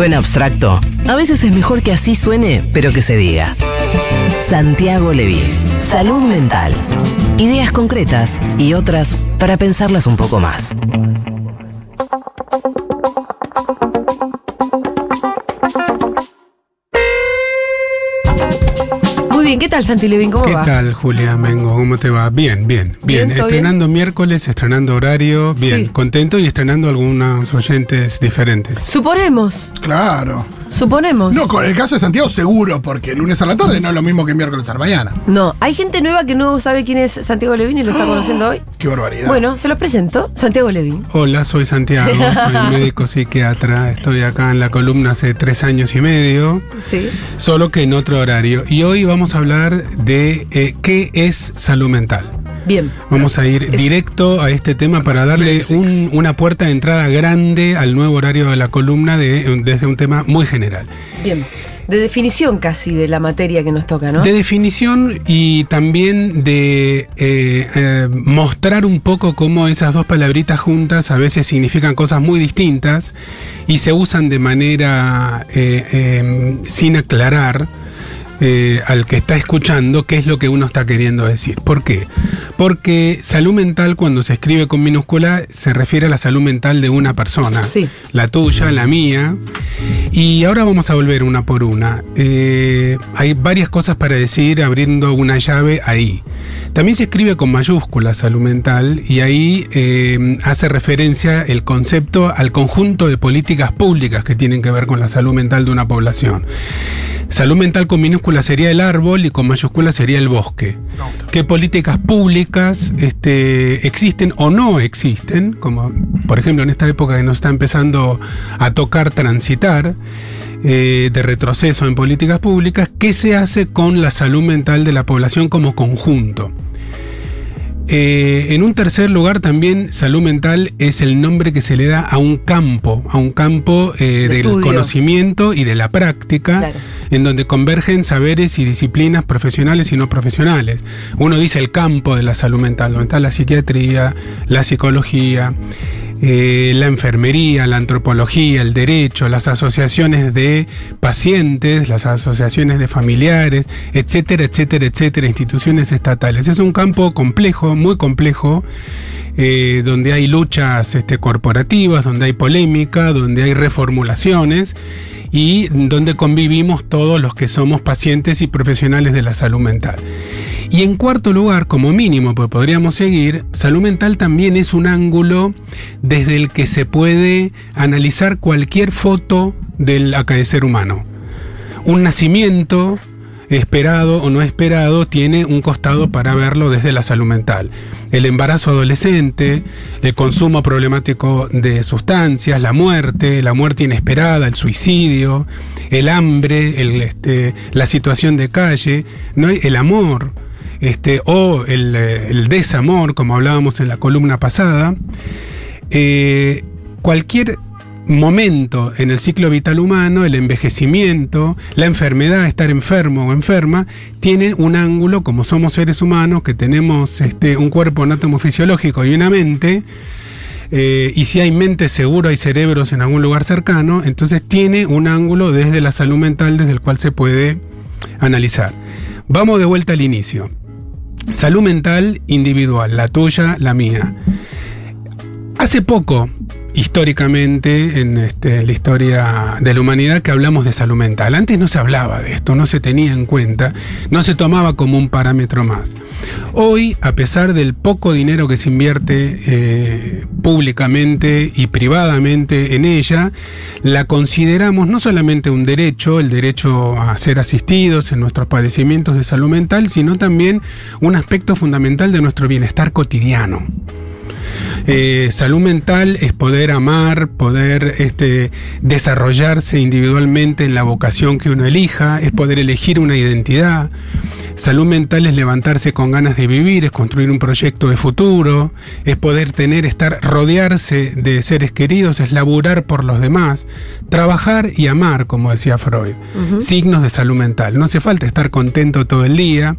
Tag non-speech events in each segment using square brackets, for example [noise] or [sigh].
¿Suena abstracto? A veces es mejor que así suene, pero que se diga. Santiago Levín. Salud mental. Ideas concretas y otras para pensarlas un poco más. Bien, ¿qué tal Santi Levin? ¿Cómo ¿Qué va? tal, Julia Mengo? ¿Cómo te va? Bien, bien, bien. Bien, ¿todo estrenando miércoles, estrenando horario, bien. Sí. Contento y estrenando algunos oyentes diferentes. Suponemos, Claro. Suponemos. No, con el caso de Santiago seguro, porque lunes a la tarde no es lo mismo que miércoles a la mañana. No, hay gente nueva que no sabe quién es Santiago Levin y lo está conociendo hoy. [gasps] Qué barbaridad. Bueno, se los presento. Santiago Levin. Hola, soy Santiago, soy [laughs] médico psiquiatra. Estoy acá en la columna hace tres años y medio, Sí. solo que en otro horario. Y hoy vamos a hablar de eh, qué es salud mental. Bien. Vamos a ir Es- directo a este tema para darle un- una puerta de entrada grande al nuevo horario de la columna de- desde un tema muy general. Bien. De definición casi de la materia que nos toca, ¿no? De definición y también de eh, eh, mostrar un poco cómo esas dos palabritas juntas a veces significan cosas muy distintas y se usan de manera eh, sin aclarar. Eh, al que está escuchando qué es lo que uno está queriendo decir. ¿Por qué? Porque salud mental cuando se escribe con minúscula se refiere a la salud mental de una persona. Sí. La tuya, la mía. Y ahora vamos a volver una por una. Eh, hay varias cosas para decir abriendo una llave ahí. También se escribe con mayúsculas salud mental y ahí eh, hace referencia el concepto al conjunto de políticas públicas que tienen que ver con la salud mental de una población. Salud mental con minúscula sería el árbol y con mayúscula sería el bosque. ¿Qué políticas públicas este, existen o no existen? Como por ejemplo en esta época que nos está empezando a tocar transitar eh, de retroceso en políticas públicas, ¿qué se hace con la salud mental de la población como conjunto? Eh, en un tercer lugar también salud mental es el nombre que se le da a un campo, a un campo eh, De del estudio. conocimiento y de la práctica, Claro. en donde convergen saberes y disciplinas profesionales y no profesionales. Uno dice el campo de la salud mental, donde está la psiquiatría, la psicología, eh, la enfermería, la antropología, el derecho, las asociaciones de pacientes, las asociaciones de familiares, etcétera, etcétera, etcétera, instituciones estatales. Es un campo complejo, muy complejo, eh, donde hay luchas este, corporativas, donde hay polémica, donde hay reformulaciones y donde convivimos todos los que somos pacientes y profesionales de la salud mental. Y en cuarto lugar, como mínimo, pues podríamos seguir, salud mental también es un ángulo desde el que se puede analizar cualquier foto del acaecer humano. Un nacimiento, esperado o no esperado, tiene un costado para verlo desde la salud mental. El embarazo adolescente, el consumo problemático de sustancias, la muerte, la muerte inesperada, el suicidio, el hambre, el, este, la situación de calle, no el amor. Este, o el, eh, el desamor, como hablábamos en la columna pasada, eh, cualquier momento en el ciclo vital humano, el envejecimiento, la enfermedad, estar enfermo o enferma, tienen un ángulo, como somos seres humanos, que tenemos este, un cuerpo anátomo-fisiológico y una mente, eh, y si hay mente seguro hay cerebros en algún lugar cercano, entonces tiene un ángulo desde la salud mental desde el cual se puede analizar. Vamos de vuelta al inicio. Salud mental individual, la tuya, la mía. Hace poco, históricamente, en este, la historia de la humanidad, que hablamos de salud mental. Antes no se hablaba de esto, no se tenía en cuenta, no se tomaba como un parámetro más. Hoy, a pesar del poco dinero que se invierte eh, públicamente y privadamente en ella, la consideramos no solamente un derecho, el derecho a ser asistidos en nuestros padecimientos de salud mental, sino también un aspecto fundamental de nuestro bienestar cotidiano. Eh, salud mental es poder amar, poder este, desarrollarse individualmente en la vocación que uno elija, es poder elegir una identidad. Salud mental es levantarse con ganas de vivir, es construir un proyecto de futuro, es poder tener, estar, rodearse de seres queridos, es laburar por los demás, trabajar y amar, como decía Freud. Signos de salud mental. No hace falta estar contento todo el día,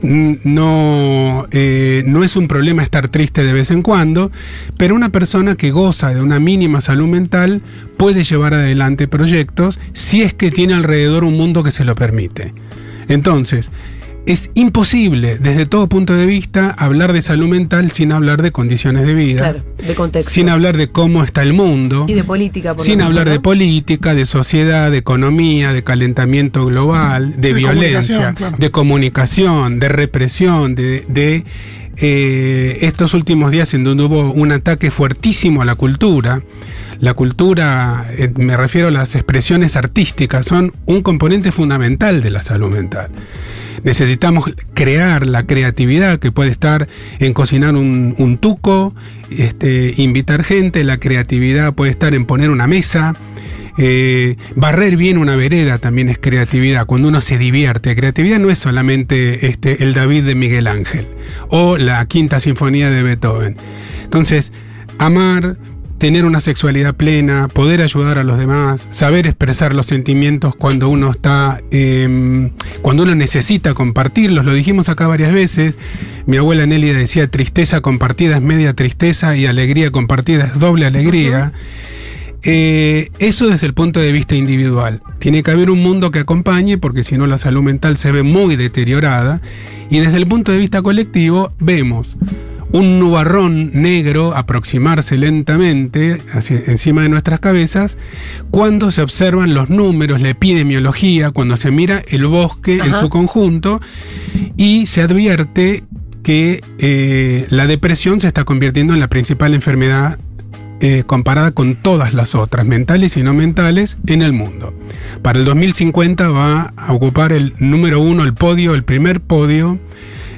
no, eh, no es un problema estar triste de vez en cuando, pero una persona que goza de una mínima salud mental puede llevar adelante proyectos si es que tiene alrededor un mundo que se lo permite. Entonces, es imposible desde todo punto de vista hablar de salud mental sin hablar de condiciones de vida, Claro, de contexto. sin hablar de cómo está el mundo, y de política. por sin hablar de política, de sociedad, de economía, de calentamiento global, de De violencia, comunicación, claro. de comunicación, de represión, de, de, eh, estos últimos días en donde hubo un ataque fuertísimo a la cultura. La cultura, eh, me refiero a las expresiones artísticas, son un componente fundamental de la salud mental. Necesitamos crear la creatividad que puede estar en cocinar un, un tuco, este, invitar gente, la creatividad puede estar en poner una mesa, eh, barrer bien una vereda también es creatividad, cuando uno se divierte. Creatividad no es solamente este, el David de Miguel Ángel o la quinta sinfonía de Beethoven. Entonces, amar, tener una sexualidad plena, poder ayudar a los demás, saber expresar los sentimientos cuando uno está, eh, cuando uno necesita compartirlos, lo dijimos acá varias veces. Mi abuela Nelly decía, tristeza compartida es media tristeza y alegría compartida es doble alegría. Eh, eso desde el punto de vista individual. Tiene que haber un mundo que acompañe, porque si no la salud mental se ve muy deteriorada. Y desde el punto de vista colectivo vemos un nubarrón negro aproximarse lentamente hacia- encima de nuestras cabezas cuando se observan los números, la epidemiología, cuando se mira el bosque en su conjunto y se advierte que eh, la depresión se está convirtiendo en la principal enfermedad eh, comparada con todas las otras, mentales y no mentales, en el mundo. Para el 2050 va a ocupar el número uno, el podio, el primer podio,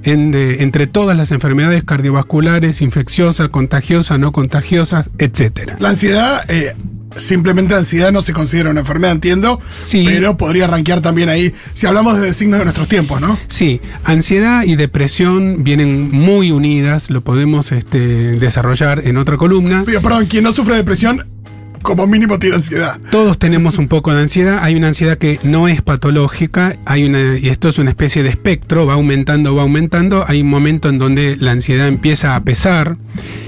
en de- entre todas las enfermedades cardiovasculares, infecciosas, contagiosas, no contagiosas, etcétera. La ansiedad, eh, simplemente ansiedad no se considera una enfermedad, entiendo. Sí. Pero podría rankear también ahí, si hablamos de signos de nuestros tiempos, ¿no? Sí, ansiedad y depresión vienen muy unidas, lo podemos este, desarrollar en otra columna. Pero, perdón, quien no sufre depresión, como mínimo tiene ansiedad. Todos tenemos un poco de ansiedad. Hay una ansiedad que no es patológica. Hay una, y esto es una especie de espectro, va aumentando, va aumentando. Hay un momento en donde la ansiedad empieza a pesar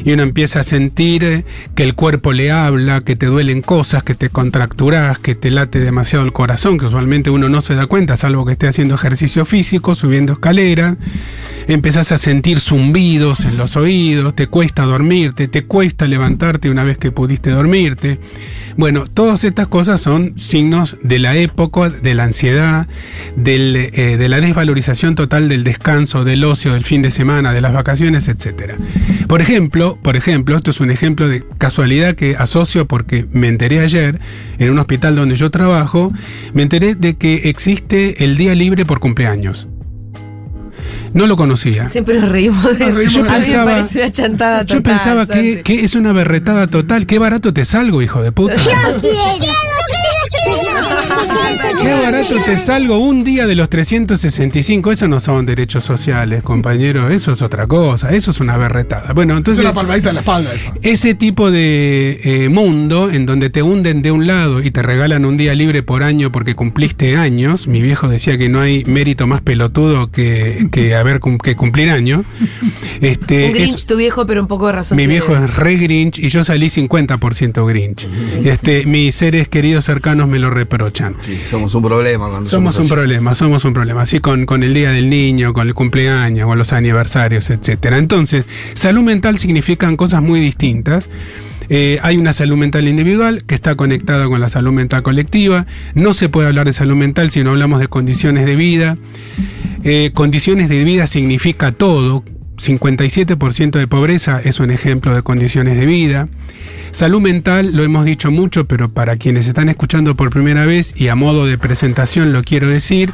y uno empieza a sentir eh, que el cuerpo le habla, que te duelen cosas, que te contracturas, que te late demasiado el corazón, que usualmente uno no se da cuenta, salvo que esté haciendo ejercicio físico, subiendo escaleras. Empezás a sentir zumbidos en los oídos, te cuesta dormirte, te cuesta levantarte una vez que pudiste dormirte. Bueno, todas estas cosas son signos de la época, de la ansiedad, eh, de la desvalorización total del descanso, del ocio, del fin de semana, de las vacaciones, etc. Por ejemplo, por ejemplo, esto es un ejemplo de casualidad que asocio porque me enteré ayer en un hospital donde yo trabajo, me enteré de que existe el día libre por cumpleaños. No lo conocía. Siempre nos reímos de Nos eso. Yo mí pensaba- me parece una chantada Yo total, pensaba que, que es una berretada total. Qué barato te salgo, hijo de puta. Qué barato te salgo un día de los 365. Eso no son derechos sociales, compañero. Eso es otra cosa. Eso es una berretada. Bueno, Es entonces. una palmadita en la espalda esa. Ese tipo de eh, mundo en donde te hunden de un lado y te regalan un día libre por año porque cumpliste años, mi viejo decía que no hay mérito más pelotudo que, que haber que cumplir años. Este, Un Grinch, es- tu viejo, pero un poco de razón. mi tiene. viejo es re Grinch y yo salí 50% Grinch. Este, mis seres queridos cercanos me lo reprochan. Sí, somos un problema cuando Somos un así. problema, somos un problema. Así con, con el Día del Niño, con el cumpleaños, con los aniversarios, etcétera. Entonces, salud mental significan cosas muy distintas. Eh, hay una salud mental individual que está conectada con la salud mental colectiva. No se puede hablar de salud mental si no hablamos de condiciones de vida. Eh, condiciones de vida significa todo. 57% de pobreza es un ejemplo de condiciones de vida. Salud mental, lo hemos dicho mucho, pero para quienes están escuchando por primera vez y a modo de presentación lo quiero decir,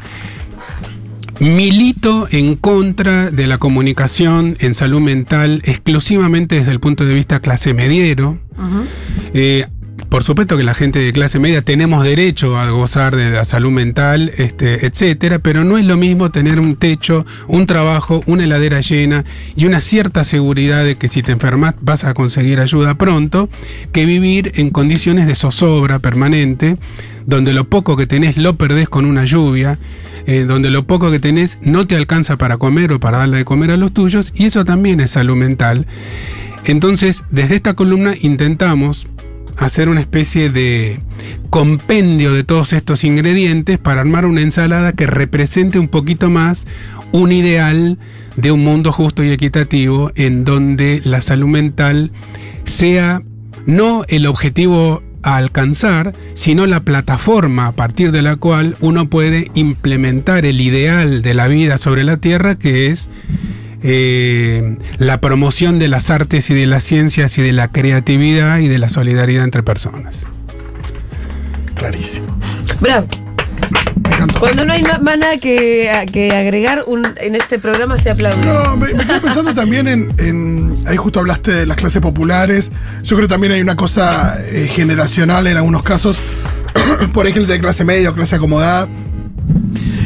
milito en contra de la comunicación en salud mental exclusivamente desde el punto de vista clase mediero. Eh, por supuesto que la gente de clase media tenemos derecho a gozar de la salud mental, este, etcétera, pero no es lo mismo tener un techo, un trabajo, una heladera llena y una cierta seguridad de que si te enfermas vas a conseguir ayuda pronto, que vivir en condiciones de zozobra permanente, donde lo poco que tenés lo perdés con una lluvia, eh, donde lo poco que tenés no te alcanza para comer o para darle de comer a los tuyos, y eso también es salud mental. Entonces, desde esta columna intentamos hacer una especie de compendio de todos estos ingredientes para armar una ensalada que represente un poquito más un ideal de un mundo justo y equitativo en donde la salud mental sea no el objetivo a alcanzar, sino la plataforma a partir de la cual uno puede implementar el ideal de la vida sobre la Tierra, que es eh, la promoción de las artes y de las ciencias y de la creatividad y de la solidaridad entre personas. Clarísimo. Bravo. Me encantó. Cuando no hay más nada que, que agregar un- en este programa se aplaude. No, me, me quedé pensando también en, en- Ahí justo hablaste de las clases populares. Yo creo que también hay una cosa eh, generacional en algunos casos. [clears throat] por gente de clase media o clase acomodada.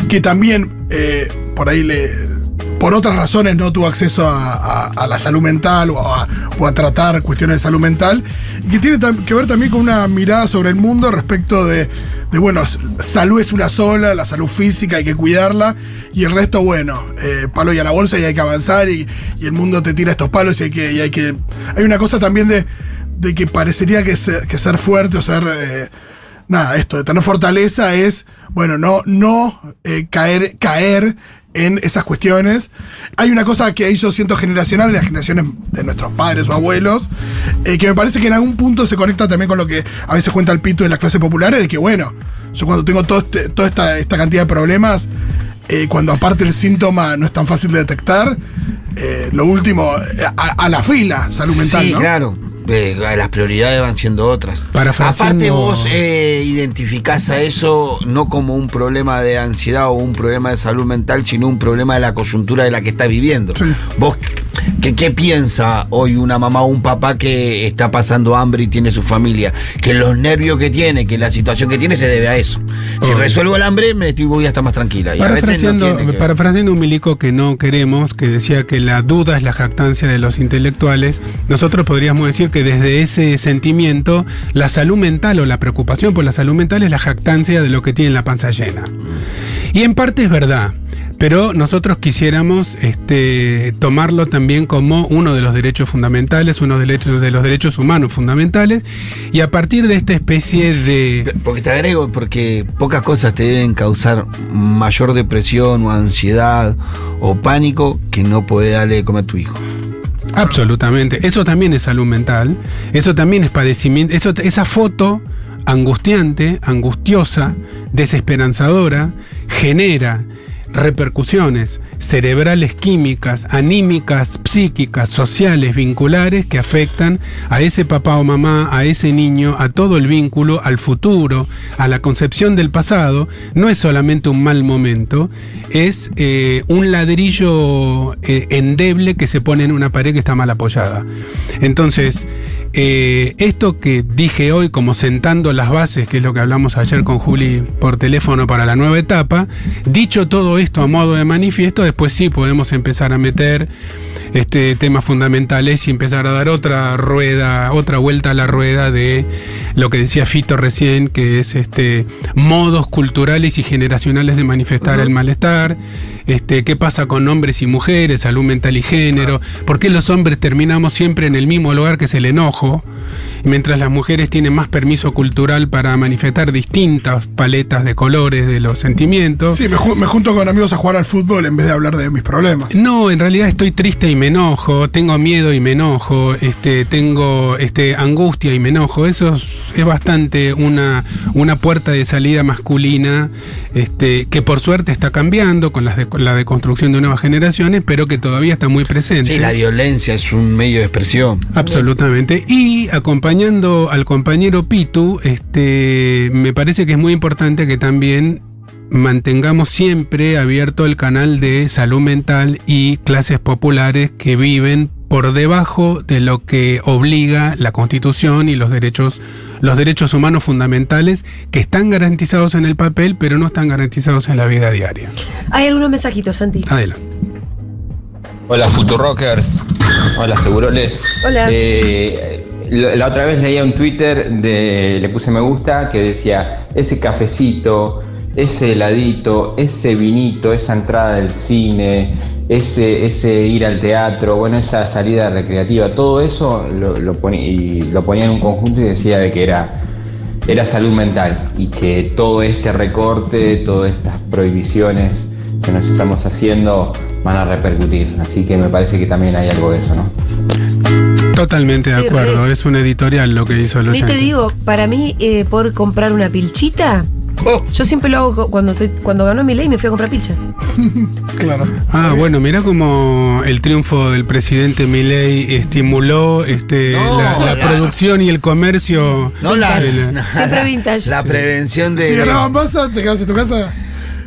Que también eh, por ahí le. Por otras razones no tuvo acceso a, a- la salud mental o a, o a tratar cuestiones de salud mental. Y que tiene que ver también con una mirada sobre el mundo respecto de, de, bueno, salud es una sola, la salud física hay que cuidarla. Y el resto, bueno, eh, palo y a la bolsa y hay que avanzar. Y, y el mundo te tira estos palos y hay que. y hay, que hay una cosa también de, de que parecería que ser, que ser fuerte o ser. eh, nada, esto de tener fortaleza es, bueno, no, no eh, caer, caer en esas cuestiones. Hay una cosa que ahí yo siento generacional de las generaciones de nuestros padres o abuelos, eh, que me parece que en algún punto se conecta también con lo que a veces cuenta el pito en las clases populares, de que bueno, yo cuando tengo todo este- toda esta, esta cantidad de problemas, eh, cuando aparte el síntoma no es tan fácil de detectar, eh, lo último, a, a la fila, salud mental, sí, ¿no? claro. Eh, las prioridades van siendo otras. Aparte vos eh, identificás a eso no como un problema de ansiedad o un problema de salud mental, sino un problema de la coyuntura de la que estás viviendo. Sí. Vos, ¿qué, ¿qué piensa hoy una mamá o un papá que está pasando hambre y tiene su familia? Que los nervios que tiene, que la situación que tiene se debe a eso. Si resuelvo el hambre, me estoy, voy a estar más tranquila. Y a veces no Parafraseando, que- parafraseando un milico que no queremos, que decía que la duda es la jactancia de los intelectuales, nosotros podríamos decir que desde ese sentimiento, la salud mental o la preocupación por la salud mental es la jactancia de lo que tiene la panza llena. Y en parte es verdad. Pero nosotros quisiéramos este, tomarlo también como uno de los derechos fundamentales, uno de los derechos, de los derechos humanos fundamentales, y a partir de esta especie de... Porque te agrego, porque pocas cosas te deben causar mayor depresión o ansiedad o pánico que no poder darle de comer a tu hijo. Absolutamente. Eso también es salud mental. Eso también es padecimiento. Eso, esa foto angustiante, angustiosa, desesperanzadora, genera repercusiones cerebrales químicas, anímicas, psíquicas, sociales, vinculares que afectan a ese papá o mamá, a ese niño, a todo el vínculo, al futuro, a la concepción del pasado. No es solamente un mal momento, es eh, un ladrillo eh, endeble que se pone en una pared que está mal apoyada. Entonces, eh, esto que dije hoy como sentando las bases, que es lo que hablamos ayer con Juli por teléfono para la nueva etapa, dicho todo esto a modo de manifiesto, después sí podemos empezar a meter este temas fundamentales y empezar a dar otra rueda, otra vuelta a la rueda de lo que decía Fito recién, que es este modos culturales y generacionales de manifestar el malestar, este, qué pasa con hombres y mujeres, salud mental y género, por qué los hombres terminamos siempre en el mismo lugar que es el enojo, mientras las mujeres tienen más permiso cultural para manifestar distintas paletas de colores de los sentimientos. Sí, me, ju- me junto con amigos a jugar al fútbol en vez de hablar de mis problemas. No, en realidad estoy triste y me enojo, tengo miedo y me enojo, este, tengo este, angustia y me enojo. Eso es, es bastante una, una puerta de salida masculina este, que por suerte está cambiando con las de- con la deconstrucción de nuevas generaciones, pero que todavía está muy presente. Sí, la violencia es un medio de expresión. Absolutamente. Y acompañando al compañero Pitu, este, me parece que es muy importante que también mantengamos siempre abierto el canal de salud mental y clases populares que viven por debajo de lo que obliga la Constitución y los derechos los derechos humanos fundamentales que están garantizados en el papel, pero no están garantizados en la vida diaria. Hay algunos mensajitos, Santi. Adelante. Hola Futurockers, hola Seguroles. Hola. Eh, la otra vez leía un Twitter de le puse me gusta que decía ese cafecito, ese heladito, ese vinito, esa entrada del cine, ese, ese ir al teatro, bueno, esa salida recreativa, todo eso lo, lo ponía en un conjunto y decía de que era, era salud mental y que todo este recorte, todas estas prohibiciones que nos estamos haciendo van a repercutir. Así que me parece que también hay algo de eso, ¿no? Totalmente de Sí, acuerdo, re. es un editorial lo que hizo el Ni te digo, para mí, eh, por comprar una pilchita, Oh, yo siempre lo hago cu- cuando, estoy- cuando ganó mi ley me fui a comprar pilcha. [laughs] Claro. Ah, bueno, mira como el triunfo del presidente Milei estimuló este, No, la, la la- producción y el comercio. no la, de la- la- [laughs] Siempre vintage. La prevención de. Si ganaban masa, te quedas en tu casa.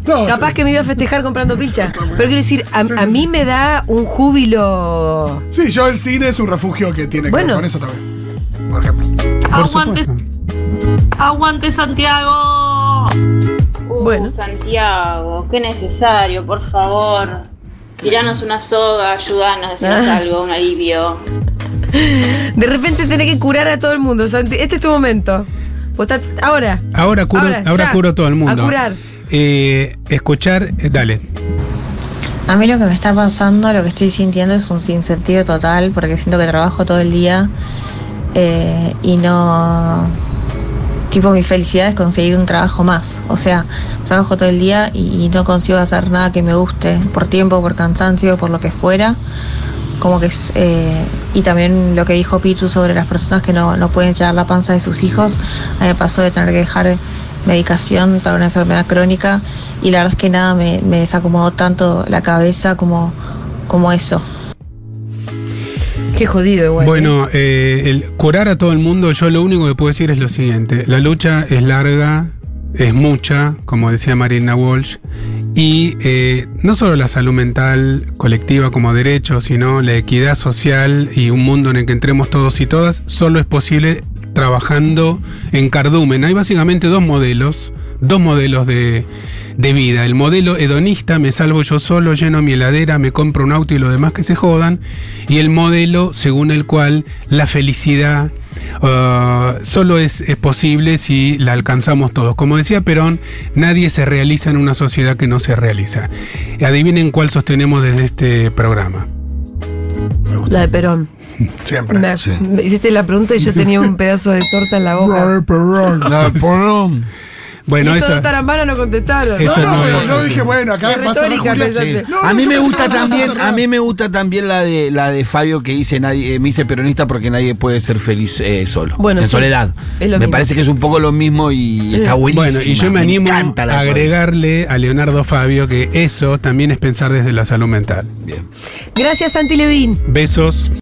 No, Capaz que me iba a festejar comprando pilcha. Pero quiero decir, a, Sí, sí, a mí sí. me da un júbilo. Sí, yo el cine es un refugio que tiene que Bueno. ver con eso también. Por ejemplo. Por Aguante, supuesto. aguante Santiago. Uh, Bueno. Santiago, qué necesario, por favor. Tiranos una soga, ayudanos, decirnos Ah. algo, un alivio. [laughs] De repente tenés que curar a todo el mundo. Santi. Este es tu momento. Vos estás- ahora. Ahora curo, ahora, ya. curo todo el mundo. A curar. Eh, escuchar, eh, dale. A mí lo que me está pasando, lo que estoy sintiendo es un sinsentido total, porque siento que trabajo todo el día eh, y no... Tipo, mi felicidad es conseguir un trabajo más. O sea, trabajo todo el día y, no consigo hacer nada que me guste, por tiempo, por cansancio, por lo que fuera. Como que es... eh, y también lo que dijo Pitu sobre las personas que no, no pueden llevar la panza de sus hijos. A mí me pasó de tener que dejar medicación para una enfermedad crónica y la verdad es que nada me, me desacomodó tanto la cabeza como, como eso. Qué jodido, igual. ¿eh? Bueno, eh, el curar a todo el mundo, yo lo único que puedo decir es lo siguiente. La lucha es larga, es mucha, como decía Marina Walsh, y eh, no solo la salud mental colectiva como derecho, sino la equidad social y un mundo en el que entremos todos y todas, solo es posible trabajando en cardumen. Hay básicamente dos modelos, dos modelos de, de vida. El modelo hedonista, me salvo yo solo, lleno mi heladera, me compro un auto y los demás que se jodan. Y el modelo según el cual la felicidad uh, solo es, es posible si la alcanzamos todos. Como decía Perón, nadie se realiza en una sociedad que no se realiza. Adivinen cuál sostenemos desde este programa. La de Perón. Siempre. Me, Sí. me hiciste la pregunta y yo tenía un pedazo de torta en la boca. Ay, perdón. [laughs] No, por- Bueno, y todos tarambana no contestaron. Eso no, no pero yo dije, bueno, acá Qué va a cerrar retórica, Julián. pensaste. Sí. No, a no, mí me gusta también, a mí me gusta también la de la de Fabio que dice nadie, eh, me dice peronista porque nadie puede ser feliz eh, solo, Bueno, en sí. soledad. Me mismo. parece que es un poco lo mismo y está buenísimo. Bueno, y yo me animo encanta la a agregarle a Leonardo Fabio que eso también es pensar desde la salud mental. Bien. Gracias, Santi Levín. Besos.